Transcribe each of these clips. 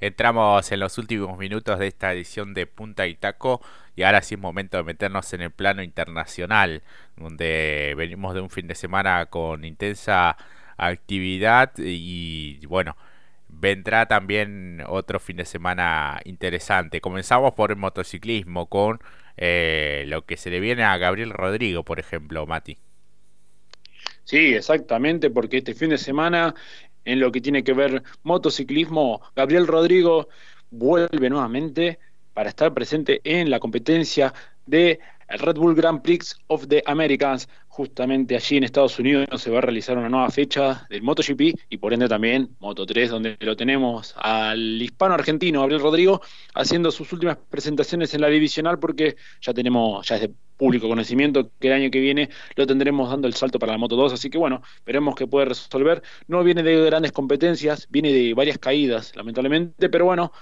Entramos en los últimos minutos de esta edición de Punta y Taco y ahora sí es momento de meternos en el plano internacional, donde venimos de un fin de semana con intensa actividad y bueno, vendrá también otro fin de semana interesante. Comenzamos por el motociclismo con eh, lo que se le viene a Gabriel Rodrigo, por ejemplo, Mati. Sí, exactamente, porque este fin de semana en lo que tiene que ver motociclismo, Gabriel Rodrigo vuelve nuevamente para estar presente en la competencia de Red Bull Grand Prix of the Americans. Justamente allí en Estados Unidos se va a realizar una nueva fecha del MotoGP y por ende también Moto 3, donde lo tenemos al hispano argentino Gabriel Rodrigo haciendo sus últimas presentaciones en la divisional porque ya tenemos, ya es de público conocimiento que el año que viene lo tendremos dando el salto para la Moto 2, así que bueno, veremos que puede resolver. No viene de grandes competencias, viene de varias caídas, lamentablemente, pero bueno,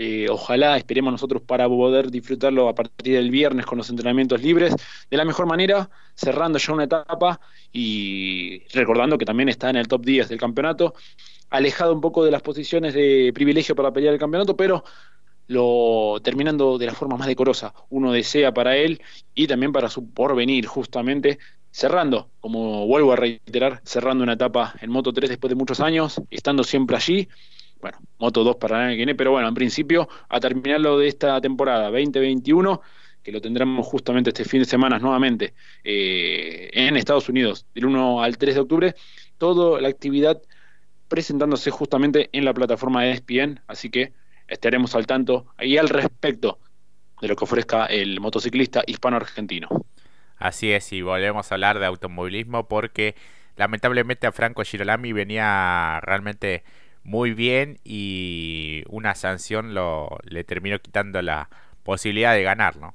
eh, ojalá esperemos nosotros para poder disfrutarlo a partir del viernes con los entrenamientos libres de la mejor manera, cerrando ya una etapa y recordando que también está en el top 10 del campeonato, alejado un poco de las posiciones de privilegio para pelear el campeonato, pero lo terminando de la forma más decorosa. Uno desea para él y también para su porvenir, justamente cerrando, como vuelvo a reiterar, cerrando una etapa en Moto 3 después de muchos años, estando siempre allí bueno, Moto 2 para el año que pero bueno, en principio, a terminarlo de esta temporada 2021, que lo tendremos justamente este fin de semana nuevamente eh, en Estados Unidos, del 1 al 3 de octubre, toda la actividad presentándose justamente en la plataforma de ESPN, así que estaremos al tanto ahí al respecto de lo que ofrezca el motociclista hispano-argentino. Así es, y volvemos a hablar de automovilismo porque lamentablemente a Franco Girolami venía realmente muy bien y una sanción lo, le terminó quitando la posibilidad de ganar, ¿no?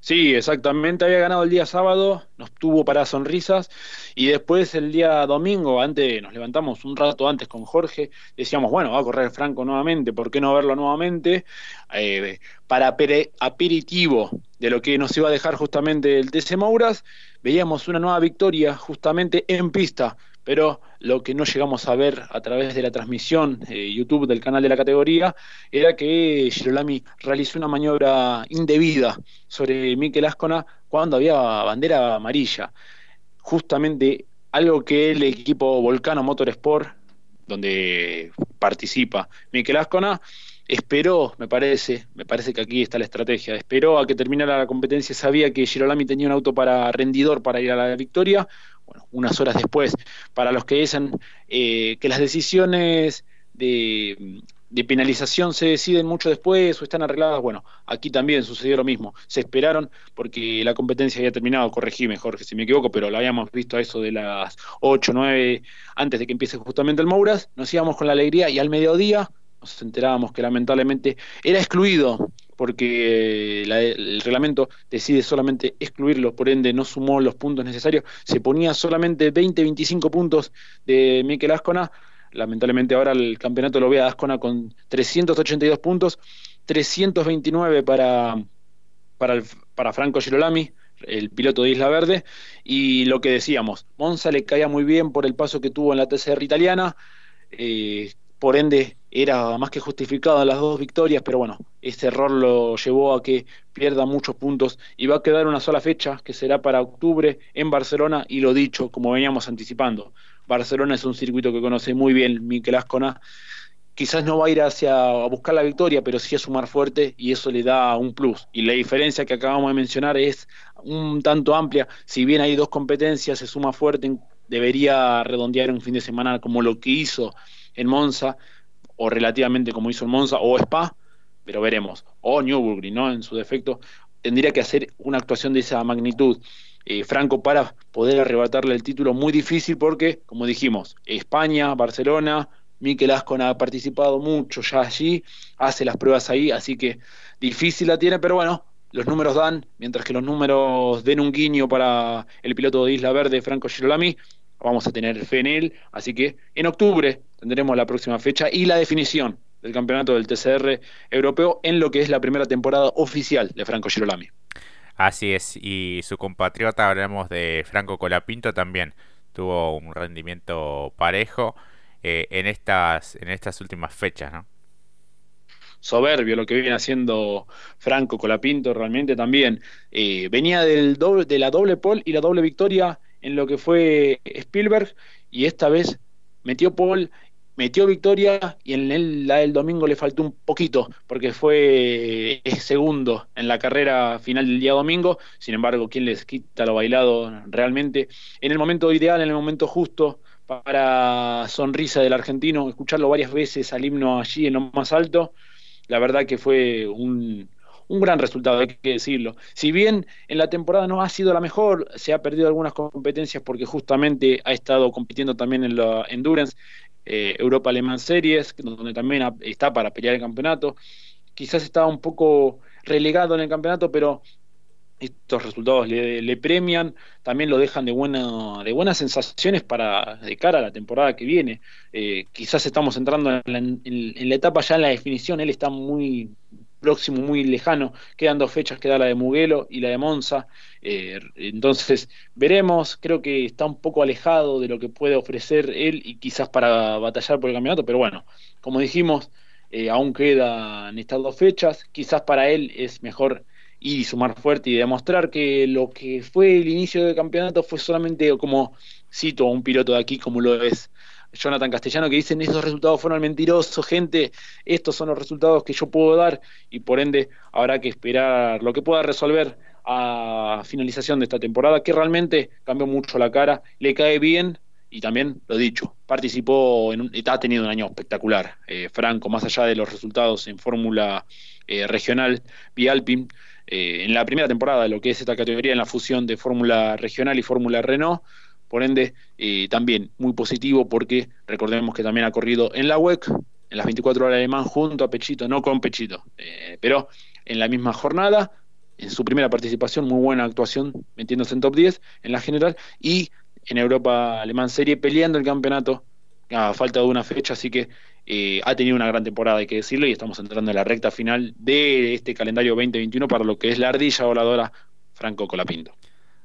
Sí, exactamente. Había ganado el día sábado, nos tuvo para sonrisas y después el día domingo, antes nos levantamos un rato antes con Jorge, decíamos, bueno, va a correr Franco nuevamente, ¿por qué no verlo nuevamente? Eh, para aperitivo de lo que nos iba a dejar justamente el TC Mouras, veíamos una nueva victoria justamente en pista pero lo que no llegamos a ver a través de la transmisión eh, YouTube del canal de la categoría era que Girolami realizó una maniobra indebida sobre Mikel Ascona cuando había bandera amarilla. Justamente algo que el equipo Volcano Motorsport, donde participa Mikel Ascona, esperó, me parece, me parece que aquí está la estrategia, esperó a que terminara la competencia, sabía que Girolami tenía un auto para rendidor para ir a la victoria, bueno, unas horas después, para los que dicen eh, que las decisiones de, penalización se deciden mucho después o están arregladas, bueno, aquí también sucedió lo mismo. Se esperaron porque la competencia había terminado, corregí mejor que si me equivoco, pero lo habíamos visto a eso de las 8, 9, antes de que empiece justamente el Mouras, nos íbamos con la alegría y al mediodía nos enterábamos que lamentablemente era excluido porque el reglamento decide solamente excluirlo, por ende no sumó los puntos necesarios, se ponía solamente 20-25 puntos de Mikel Ascona, lamentablemente ahora el campeonato lo ve a Ascona con 382 puntos, 329 para, para, para Franco Girolami, el piloto de Isla Verde, y lo que decíamos, Monza le caía muy bien por el paso que tuvo en la TCR italiana, eh, por ende era más que justificado las dos victorias, pero bueno, este error lo llevó a que pierda muchos puntos y va a quedar una sola fecha que será para octubre en Barcelona y lo dicho, como veníamos anticipando, Barcelona es un circuito que conoce muy bien Miquel Ascona, quizás no va a ir hacia a buscar la victoria, pero sí a sumar fuerte y eso le da un plus. Y la diferencia que acabamos de mencionar es un tanto amplia, si bien hay dos competencias, se suma fuerte, debería redondear un fin de semana como lo que hizo en Monza, o relativamente como hizo en Monza, o Spa, pero veremos, o Newburgring, ¿no? En su defecto, tendría que hacer una actuación de esa magnitud. Eh, Franco para poder arrebatarle el título muy difícil porque, como dijimos, España, Barcelona, Mikel Ascona ha participado mucho ya allí, hace las pruebas ahí, así que difícil la tiene, pero bueno, los números dan, mientras que los números den un guiño para el piloto de Isla Verde, Franco Girolami, vamos a tener fe en él, así que en octubre tendremos la próxima fecha y la definición del campeonato del TCR europeo en lo que es la primera temporada oficial de Franco Girolami. Así es, y su compatriota, hablamos de Franco Colapinto, también tuvo un rendimiento parejo eh, en, estas, en estas últimas fechas, ¿no? soberbio lo que viene haciendo Franco Colapinto realmente también. Eh, venía del doble, de la doble pole y la doble victoria en lo que fue Spielberg y esta vez metió pole metió victoria y en la del domingo le faltó un poquito porque fue segundo en la carrera final del día domingo. Sin embargo, ¿quién les quita lo bailado realmente? En el momento ideal, en el momento justo para sonrisa del argentino, escucharlo varias veces al himno allí en lo más alto, la verdad que fue un, un gran resultado, hay que decirlo. Si bien en la temporada no ha sido la mejor, se ha perdido algunas competencias porque justamente ha estado compitiendo también en la Endurance, eh, Europa Alemán Series, donde también está para pelear el campeonato. Quizás estaba un poco relegado en el campeonato, pero estos resultados le, premian, también lo dejan de, buena, de buenas sensaciones para de cara a la temporada que viene. Eh, quizás estamos entrando en la, en la, etapa ya en la definición, él está muy próximo, muy lejano. Quedan dos fechas, queda la de Muguelo y la de Monza. Eh, entonces, veremos. Creo que está un poco alejado de lo que puede ofrecer él y quizás para batallar por el campeonato, pero bueno, como dijimos, eh, aún quedan estas dos fechas. Quizás para él es mejor ir y sumar fuerte y demostrar que lo que fue el inicio del campeonato fue solamente como cito a un piloto de aquí como lo es Jonathan Castellano, que dicen esos resultados fueron mentirosos, gente, estos son los resultados que yo puedo dar y por ende habrá que esperar lo que pueda resolver a finalización de esta temporada, que realmente cambió mucho la cara, le cae bien y también, lo dicho, participó, en un, ha tenido un año espectacular, eh, Franco, más allá de los resultados en Fórmula eh, Regional, Vialpin, eh, en la primera temporada de lo que es esta categoría en la fusión de Fórmula Regional y Fórmula Renault, por ende, eh, también muy positivo porque recordemos que también ha corrido en la WEC, en las 24 horas alemán, junto a Pechito, no con Pechito, eh, pero en la misma jornada, en su primera participación, muy buena actuación, metiéndose en top 10 en la general, y en Europa Alemán Serie peleando el campeonato a falta de una fecha, así que eh, ha tenido una gran temporada, hay que decirlo, y estamos entrando en la recta final de este calendario 2021 para lo que es la ardilla voladora Franco Colapinto.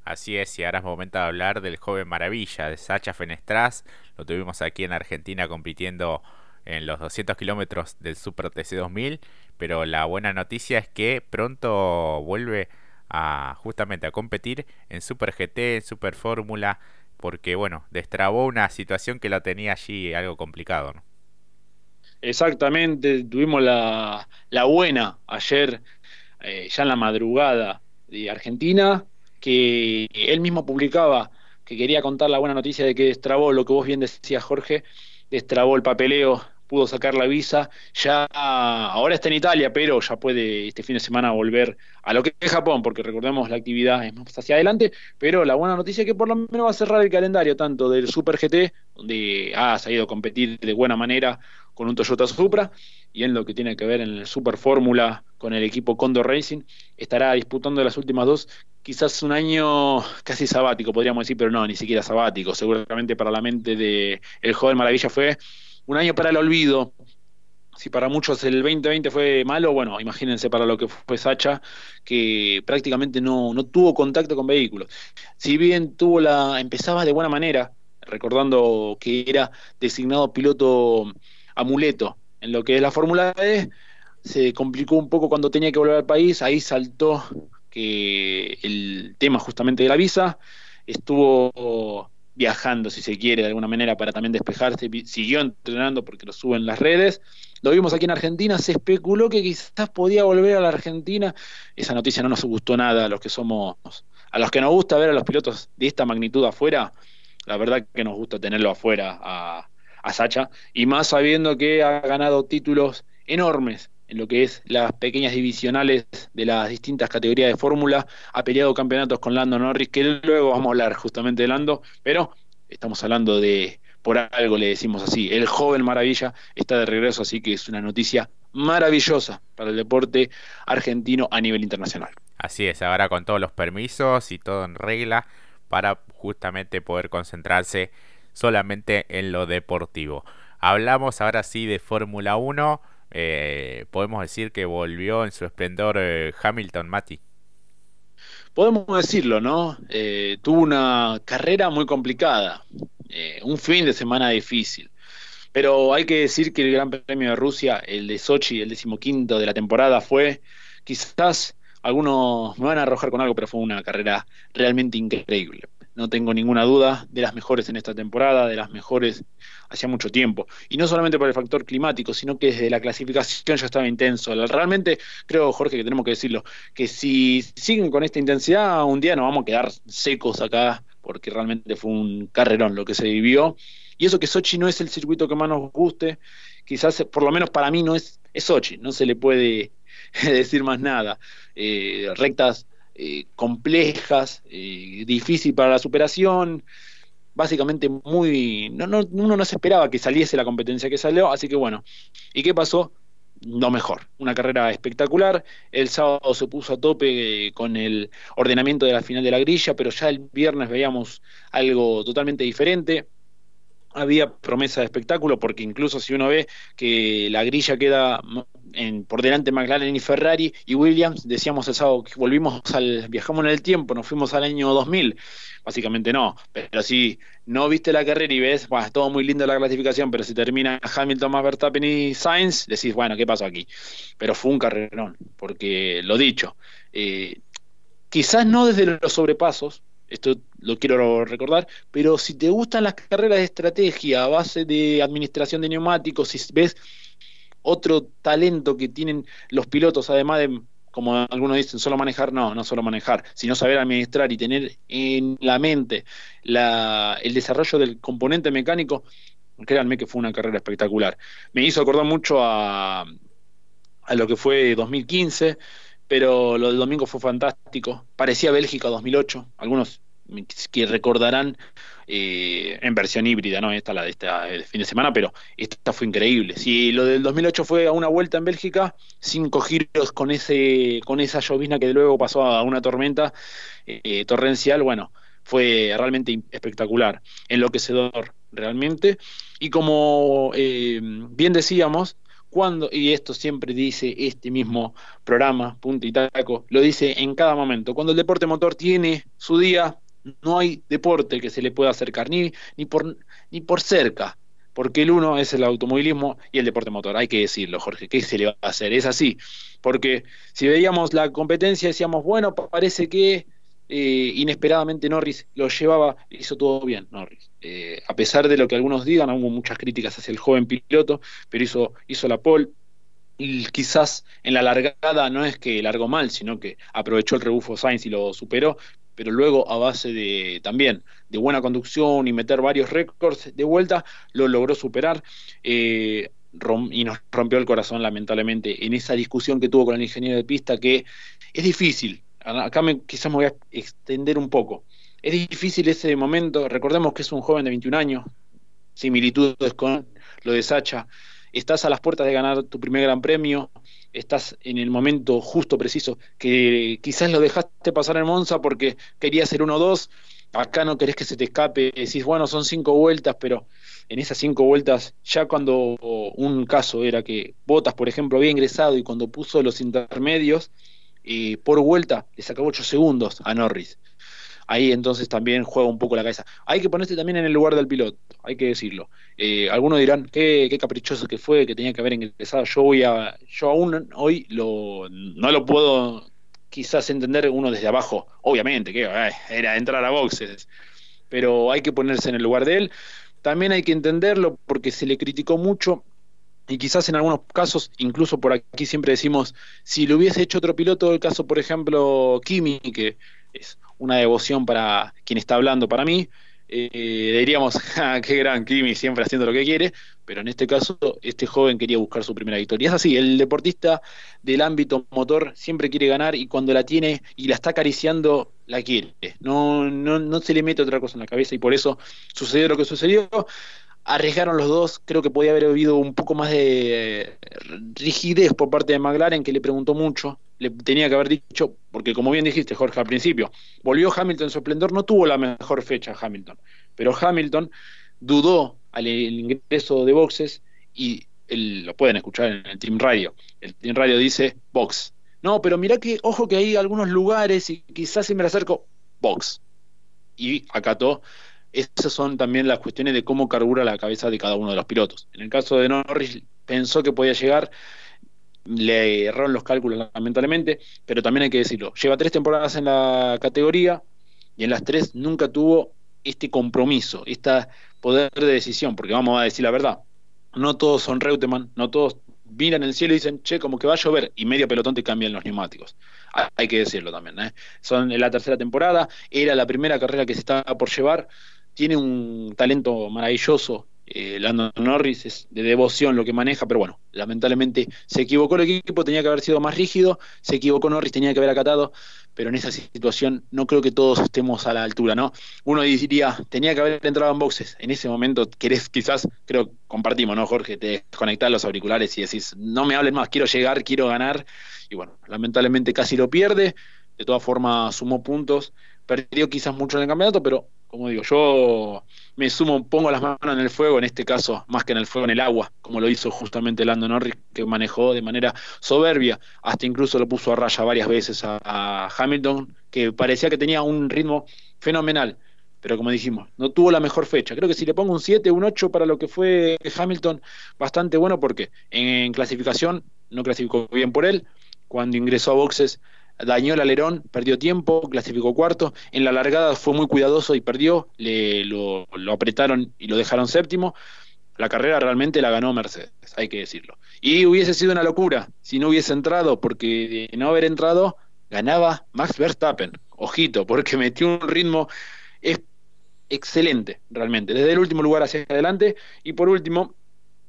Así es, y ahora es momento de hablar del joven maravilla, de Sacha Fenestraz. Lo tuvimos aquí en Argentina compitiendo en los 200 kilómetros del Super TC 2000, pero la buena noticia es que pronto vuelve a justamente a competir en Super GT, en Super Fórmula, porque bueno, destrabó una situación que la tenía allí algo complicado. ¿no? Exactamente, tuvimos la, la buena ayer, eh, ya en la madrugada de Argentina, que él mismo publicaba que quería contar la buena noticia de que destrabó lo que vos bien decías, Jorge, destrabó el papeleo, pudo sacar la visa, ya ahora está en Italia, pero ya puede este fin de semana volver a lo que es Japón, porque recordemos la actividad es más hacia adelante, pero la buena noticia es que por lo menos va a cerrar el calendario tanto del Super GT, donde ha salido a competir de buena manera con un Toyota Supra, y en lo que tiene que ver en el Super Fórmula con el equipo Condor Racing, estará disputando las últimas dos, quizás un año casi sabático, podríamos decir, pero no, ni siquiera sabático, seguramente para la mente de el joven Maravilla fue un año para el olvido. Si para muchos el 2020 fue malo, bueno, imagínense para lo que fue Sacha, que prácticamente no, no tuvo contacto con vehículos. Si bien tuvo la, empezaba de buena manera, recordando que era designado piloto amuleto. En lo que es la Fórmula E, se complicó un poco cuando tenía que volver al país, ahí saltó que el tema justamente de la visa, estuvo viajando, si se quiere, de alguna manera para también despejarse, siguió entrenando porque lo suben las redes, lo vimos aquí en Argentina, se especuló que quizás podía volver a la Argentina, esa noticia no nos gustó nada a los que somos, a los que nos gusta ver a los pilotos de esta magnitud afuera, la verdad que nos gusta tenerlo afuera a, a Sacha, y más sabiendo que ha ganado títulos enormes en lo que es las pequeñas divisionales de las distintas categorías de fórmula, ha peleado campeonatos con Lando Norris, que luego vamos a hablar justamente de Lando, pero estamos hablando de, por algo le decimos así, el joven maravilla está de regreso, así que es una noticia maravillosa para el deporte argentino a nivel internacional. Así es, ahora con todos los permisos y todo en regla para justamente poder concentrarse solamente en lo deportivo. Hablamos ahora sí de Fórmula 1. Eh, podemos decir que volvió en su esplendor eh, Hamilton, Mati. Podemos decirlo, ¿no? Eh, tuvo una carrera muy complicada, un fin de semana difícil. Pero hay que decir que el Gran Premio de Rusia, el de Sochi, el decimoquinto de la temporada, fue quizás algunos me van a arrojar con algo, pero fue una carrera realmente increíble. No tengo ninguna duda de las mejores en esta temporada, de las mejores hacía mucho tiempo. Y no solamente por el factor climático, sino que desde la clasificación ya estaba intenso. Realmente creo, Jorge, que tenemos que decirlo, que si siguen con esta intensidad, un día nos vamos a quedar secos acá, porque realmente fue un carrerón lo que se vivió. Y eso que Sochi no es el circuito que más nos guste, quizás por lo menos para mí no es, es Sochi, no se le puede decir más nada. Eh, rectas eh, complejas, eh, difícil para la superación, básicamente muy... No, no, uno no se esperaba que saliese la competencia que salió, así que bueno. ¿Y qué pasó? Lo mejor, una carrera espectacular. El sábado se puso a tope con el ordenamiento de la final de la grilla, pero ya el viernes veíamos algo totalmente diferente había promesa de espectáculo, porque incluso si uno ve que la grilla queda en, por delante McLaren y Ferrari y Williams, decíamos el sábado que volvimos al, viajamos en el tiempo, nos fuimos al año 2000, básicamente no, pero si no viste la carrera y ves, bueno, es todo muy lindo la clasificación, pero si termina Hamilton más Verstappen y Sainz, decís, bueno, ¿qué pasó aquí? Pero fue un carrerón, porque lo dicho, eh, quizás no desde los sobrepasos, esto lo quiero recordar, pero si te gustan las carreras de estrategia a base de administración de neumáticos, si ves otro talento que tienen los pilotos, además de, como algunos dicen, solo manejar, no, no solo manejar, sino saber administrar y tener en la mente el desarrollo del componente mecánico, créanme que fue una carrera espectacular. Me hizo acordar mucho a, a lo que fue 2015 pero lo del domingo fue fantástico. Parecía Bélgica 2008, algunos que recordarán eh, en versión híbrida, ¿no? Esta la de este fin de semana, pero esta fue increíble. Si lo del 2008 fue a una vuelta en Bélgica, cinco giros con ese con esa llovizna que luego pasó a una tormenta eh, torrencial, bueno, fue realmente espectacular, enloquecedor realmente. Y como eh, bien decíamos, cuando, y esto siempre dice este mismo programa, punto y taco, lo dice en cada momento, cuando el deporte motor tiene su día, no hay deporte que se le pueda acercar, ni, ni, por, ni por cerca, porque el uno es el automovilismo y el deporte motor, hay que decirlo, Jorge, ¿qué se le va a hacer? Es así, porque si veíamos la competencia decíamos, bueno, parece que eh, inesperadamente Norris lo llevaba, hizo todo bien Norris. Eh, a pesar de lo que algunos digan, hubo muchas críticas hacia el joven piloto, pero hizo, hizo la pole. Y quizás en la largada no es que largó mal, sino que aprovechó el rebufo Sainz y lo superó, pero luego a base de también de buena conducción y meter varios récords de vuelta, lo logró superar. Eh, y nos rompió el corazón lamentablemente en esa discusión que tuvo con el ingeniero de pista que es difícil acá me, quizás me voy a extender un poco. Es difícil ese momento, recordemos que es un joven de 21 años, similitudes con lo de Sacha, estás a las puertas de ganar tu primer gran premio, estás en el momento justo, preciso, que quizás lo dejaste pasar en Monza porque querías ser uno o dos, acá no querés que se te escape, decís, bueno, son cinco vueltas, pero en esas cinco vueltas, ya cuando un caso era que Botas, por ejemplo, había ingresado y cuando puso los intermedios, y por vuelta le sacó 8 segundos a Norris. Ahí entonces también juega un poco la cabeza. Hay que ponerse también en el lugar del piloto, hay que decirlo. Eh, algunos dirán, qué, qué, caprichoso que fue, que tenía que haber ingresado. Yo voy a, yo aún hoy lo, no lo puedo quizás entender uno desde abajo. Obviamente, que era entrar a boxes. Pero hay que ponerse en el lugar de él. También hay que entenderlo porque se le criticó mucho y quizás en algunos casos, incluso por aquí siempre decimos, si lo hubiese hecho otro piloto, el caso por ejemplo Kimi, que es una devoción para quien está hablando para mí, eh, diríamos, qué gran Kimi, siempre haciendo lo que quiere, pero en este caso este joven quería buscar su primera victoria. Es así, el deportista del ámbito motor siempre quiere ganar y cuando la tiene y la está acariciando, la quiere. No, no, no se le mete otra cosa en la cabeza y por eso sucedió lo que sucedió arriesgaron los dos, creo que podía haber habido un poco más de eh, rigidez por parte de McLaren, que le preguntó mucho, le tenía que haber dicho, porque como bien dijiste Jorge al principio, volvió Hamilton en su esplendor, no tuvo la mejor fecha Hamilton, pero Hamilton dudó al ingreso de boxes y lo pueden escuchar en el Team Radio, el Team Radio dice box, no, pero mira que, ojo que hay algunos lugares y quizás si me acerco, box, y acató esas son también las cuestiones de cómo carbura la cabeza de cada uno de los pilotos. En el caso de Norris, pensó que podía llegar, le erraron los cálculos lamentablemente, pero también hay que decirlo, lleva tres temporadas en la categoría y en las tres nunca tuvo este compromiso, este poder de decisión, porque vamos a decir la verdad, no todos son Reutemann, no todos miran el cielo y dicen, che, como que va a llover, y medio pelotón te cambian los neumáticos. Hay que decirlo también. ¿eh? Son en la tercera temporada, era la primera carrera que se estaba por llevar, tiene un talento maravilloso. Eh, Landon Norris es de devoción lo que maneja, pero bueno, lamentablemente se equivocó el equipo, tenía que haber sido más rígido, se equivocó Norris, tenía que haber acatado, pero en esa situación no creo que todos estemos a la altura, ¿no? Uno diría, tenía que haber entrado en boxes, en ese momento querés, quizás, creo, compartimos, ¿no, Jorge? Te desconectás los auriculares y decís, no me hablen más, quiero llegar, quiero ganar, y bueno, lamentablemente casi lo pierde, de todas formas sumó puntos, perdió quizás mucho en el campeonato, pero como digo, yo me sumo, pongo las manos en el fuego, en este caso, más que en el fuego, en el agua, como lo hizo justamente Lando Norris, que manejó de manera soberbia, hasta incluso lo puso a raya varias veces a, Hamilton, que parecía que tenía un ritmo fenomenal, pero como dijimos, no tuvo la mejor fecha. Creo que si le pongo un 7, un 8 para lo que fue Hamilton, bastante bueno, porque en clasificación no clasificó bien por él, cuando ingresó a boxes dañó el alerón, perdió tiempo, clasificó cuarto. En la largada fue muy cuidadoso y perdió, le, lo, apretaron y lo dejaron séptimo. La carrera realmente la ganó Mercedes, hay que decirlo. Y hubiese sido una locura si no hubiese entrado, porque de no haber entrado, ganaba Max Verstappen. Ojito, porque metió un ritmo excelente, realmente, desde el último lugar hacia adelante. Y por último,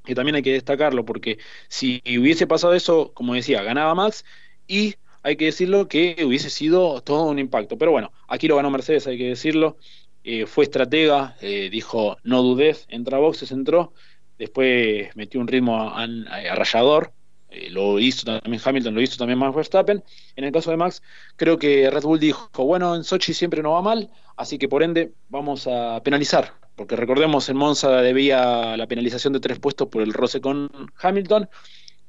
que también hay que destacarlo, porque si hubiese pasado eso, como decía, ganaba Max y hay que decirlo que hubiese sido todo un impacto. Pero bueno, aquí lo ganó Mercedes, hay que decirlo. Eh, fue estratega, eh, dijo no dudes, entra a boxes, entró, después metió un ritmo arrayador, eh, lo hizo también Hamilton, lo hizo también Max Verstappen. En el caso de Max, creo que Red Bull dijo, bueno, en Sochi siempre no va mal, así que por ende vamos a penalizar, porque recordemos, en Monza debía la penalización de tres puestos por el roce con Hamilton,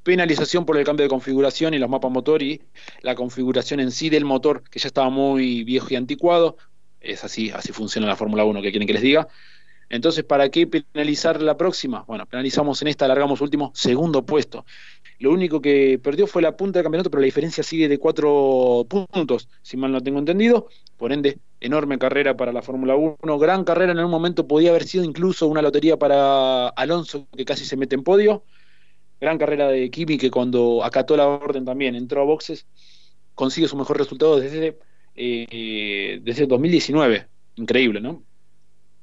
penalización por el cambio de configuración y los mapas motor y la configuración en sí del motor, que ya estaba muy viejo y anticuado. Es así, así funciona la Fórmula 1, que quieren que les diga. Entonces, ¿para qué penalizar la próxima? Bueno, penalizamos en esta, alargamos último, segundo puesto. Lo único que perdió fue la punta del campeonato, pero la diferencia sigue de cuatro puntos, si mal no tengo entendido. Por ende, enorme carrera para la Fórmula 1, gran carrera en un momento, podía haber sido incluso una lotería para Alonso, que casi se mete en podio gran carrera de Kimi que cuando acató la orden también entró a boxes, consigue su mejor resultado desde, eh, desde 2019. Increíble, ¿no?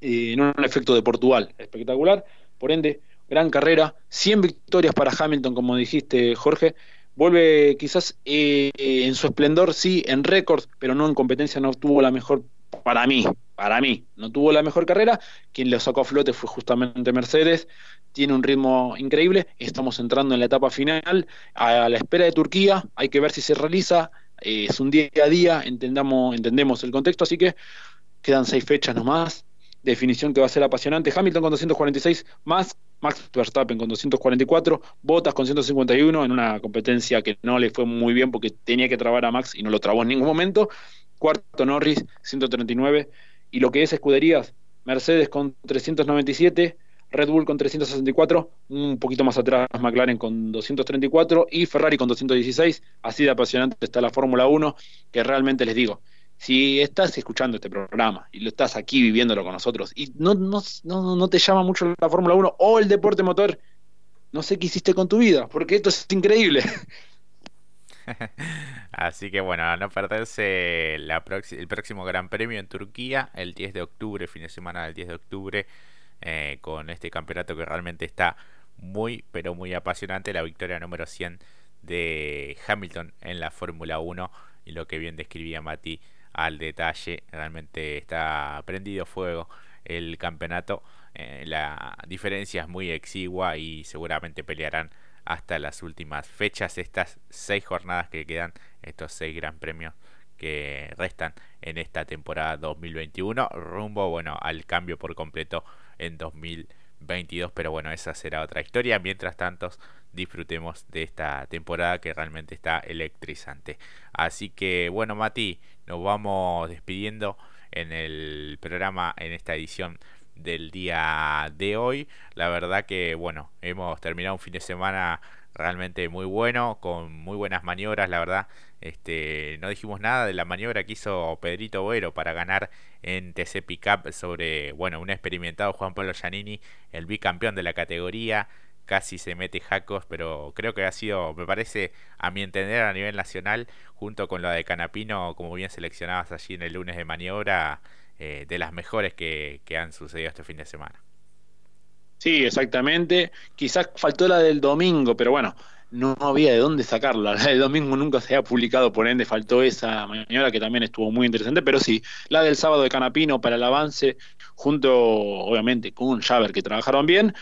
Eh, en un efecto de Portugal, espectacular. Por ende, gran carrera, 100 victorias para Hamilton, como dijiste, Jorge. Vuelve quizás eh, en su esplendor, sí, en récord, pero no en competencia, no tuvo la mejor, para mí, para mí, no tuvo la mejor carrera. Quien le sacó a flote fue justamente Mercedes tiene un ritmo increíble, estamos entrando en la etapa final, a la espera de Turquía, hay que ver si se realiza, es un día a día, entendamos, entendemos el contexto, así que quedan seis fechas nomás, definición que va a ser apasionante, Hamilton con 246 más, Max Verstappen con 244, Bottas con 151 en una competencia que no le fue muy bien porque tenía que trabar a Max y no lo trabó en ningún momento, cuarto Norris 139 y lo que es escuderías, Mercedes con 397, Red Bull con 364, un poquito más atrás McLaren con 234 y Ferrari con 216. Así de apasionante está la Fórmula 1, que realmente les digo, si estás escuchando este programa y lo estás aquí viviéndolo con nosotros y no, no, no, no te llama mucho la Fórmula 1 o el deporte motor, no sé qué hiciste con tu vida, porque esto es increíble. Así que bueno, a no perderse el próximo Gran Premio en Turquía, el 10 de octubre, fin de semana del 10 de octubre. Eh, con este campeonato que realmente está muy, pero muy apasionante. La victoria número 100 de Hamilton en la Fórmula 1 y lo que bien describía Mati al detalle, realmente está prendido fuego el campeonato. Eh, la diferencia es muy exigua y seguramente pelearán hasta las últimas fechas, estas seis jornadas que quedan, estos seis gran premios que restan en esta temporada 2021, rumbo bueno al cambio por completo en 2022. Pero bueno, esa será otra historia. Mientras tanto, disfrutemos de esta temporada que realmente está electrizante. Así que bueno, Mati, nos vamos despidiendo en el programa en esta edición del día de hoy. La verdad que, bueno, hemos terminado un fin de semana realmente muy bueno, con muy buenas maniobras, la verdad. Este, no dijimos nada de la maniobra que hizo Pedrito Boero para ganar en TC Pickup sobre, bueno, un experimentado Juan Pablo Giannini, el bicampeón de la categoría. Casi se mete jacos, pero creo que ha sido, me parece, a mi entender, a nivel nacional, junto con la de Canapino, como bien seleccionadas allí en el lunes de maniobra, eh, de las mejores que, que han sucedido este fin de semana. Sí, exactamente. Quizás faltó la del domingo, pero bueno, no había de dónde sacarla. La del domingo nunca se había publicado, por ende faltó esa maniobra que también estuvo muy interesante, pero sí, la del sábado de Canapino para el avance, junto obviamente con Javer que trabajaron bien.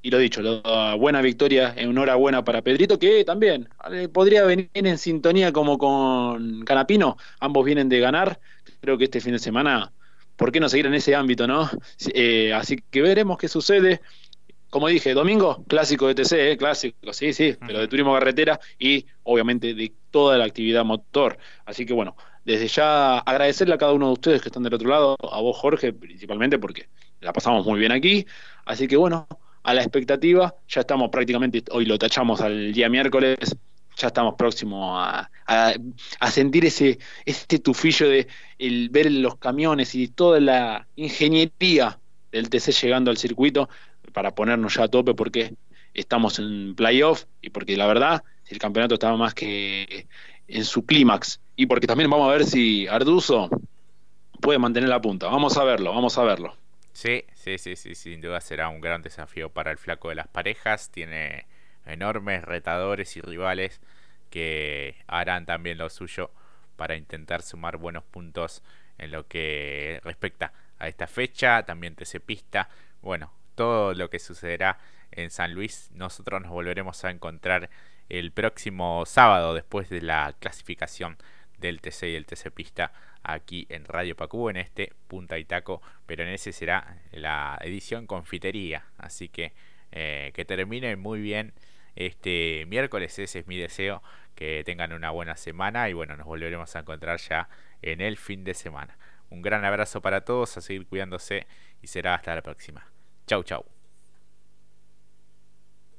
Y lo dicho, la buena victoria, enhorabuena para Pedrito, que también eh, podría venir en sintonía como con Canapino. Ambos vienen de ganar. Creo que este fin de semana, ¿por qué no seguir en ese ámbito, no? Eh, así que veremos qué sucede como dije, domingo, clásico de TC, ¿eh? clásico, sí, sí, pero de turismo carretera y obviamente de toda la actividad motor. Así que bueno, desde ya agradecerle a cada uno de ustedes que están del otro lado, a vos Jorge principalmente porque la pasamos muy bien aquí. Así que bueno, a la expectativa, ya estamos prácticamente, hoy lo tachamos al día miércoles, ya estamos próximos a, a, sentir ese, este tufillo de el, ver los camiones y toda la ingeniería del TC llegando al circuito para ponernos ya a tope porque estamos en playoff y porque la verdad el campeonato estaba más que en su clímax y porque también vamos a ver si Arduzo puede mantener la punta. Vamos a verlo, vamos a verlo. Sí, sí, sí, sí, sin duda será un gran desafío para el flaco de las parejas. Tiene enormes retadores y rivales que harán también lo suyo para intentar sumar buenos puntos en lo que respecta a esta fecha. También TC Pista. Bueno, todo lo que sucederá en San Luis. Nosotros nos volveremos a encontrar el próximo sábado después de la clasificación del TC y el TC Pista aquí en Radio Pacú, en este Punta y Taco, pero en ese será la edición confitería. Así que eh, que termine muy bien este miércoles, ese es mi deseo, que tengan una buena semana y bueno, nos volveremos a encontrar ya en el fin de semana. Un gran abrazo para todos, a seguir cuidándose y será hasta la próxima. Chau, chau.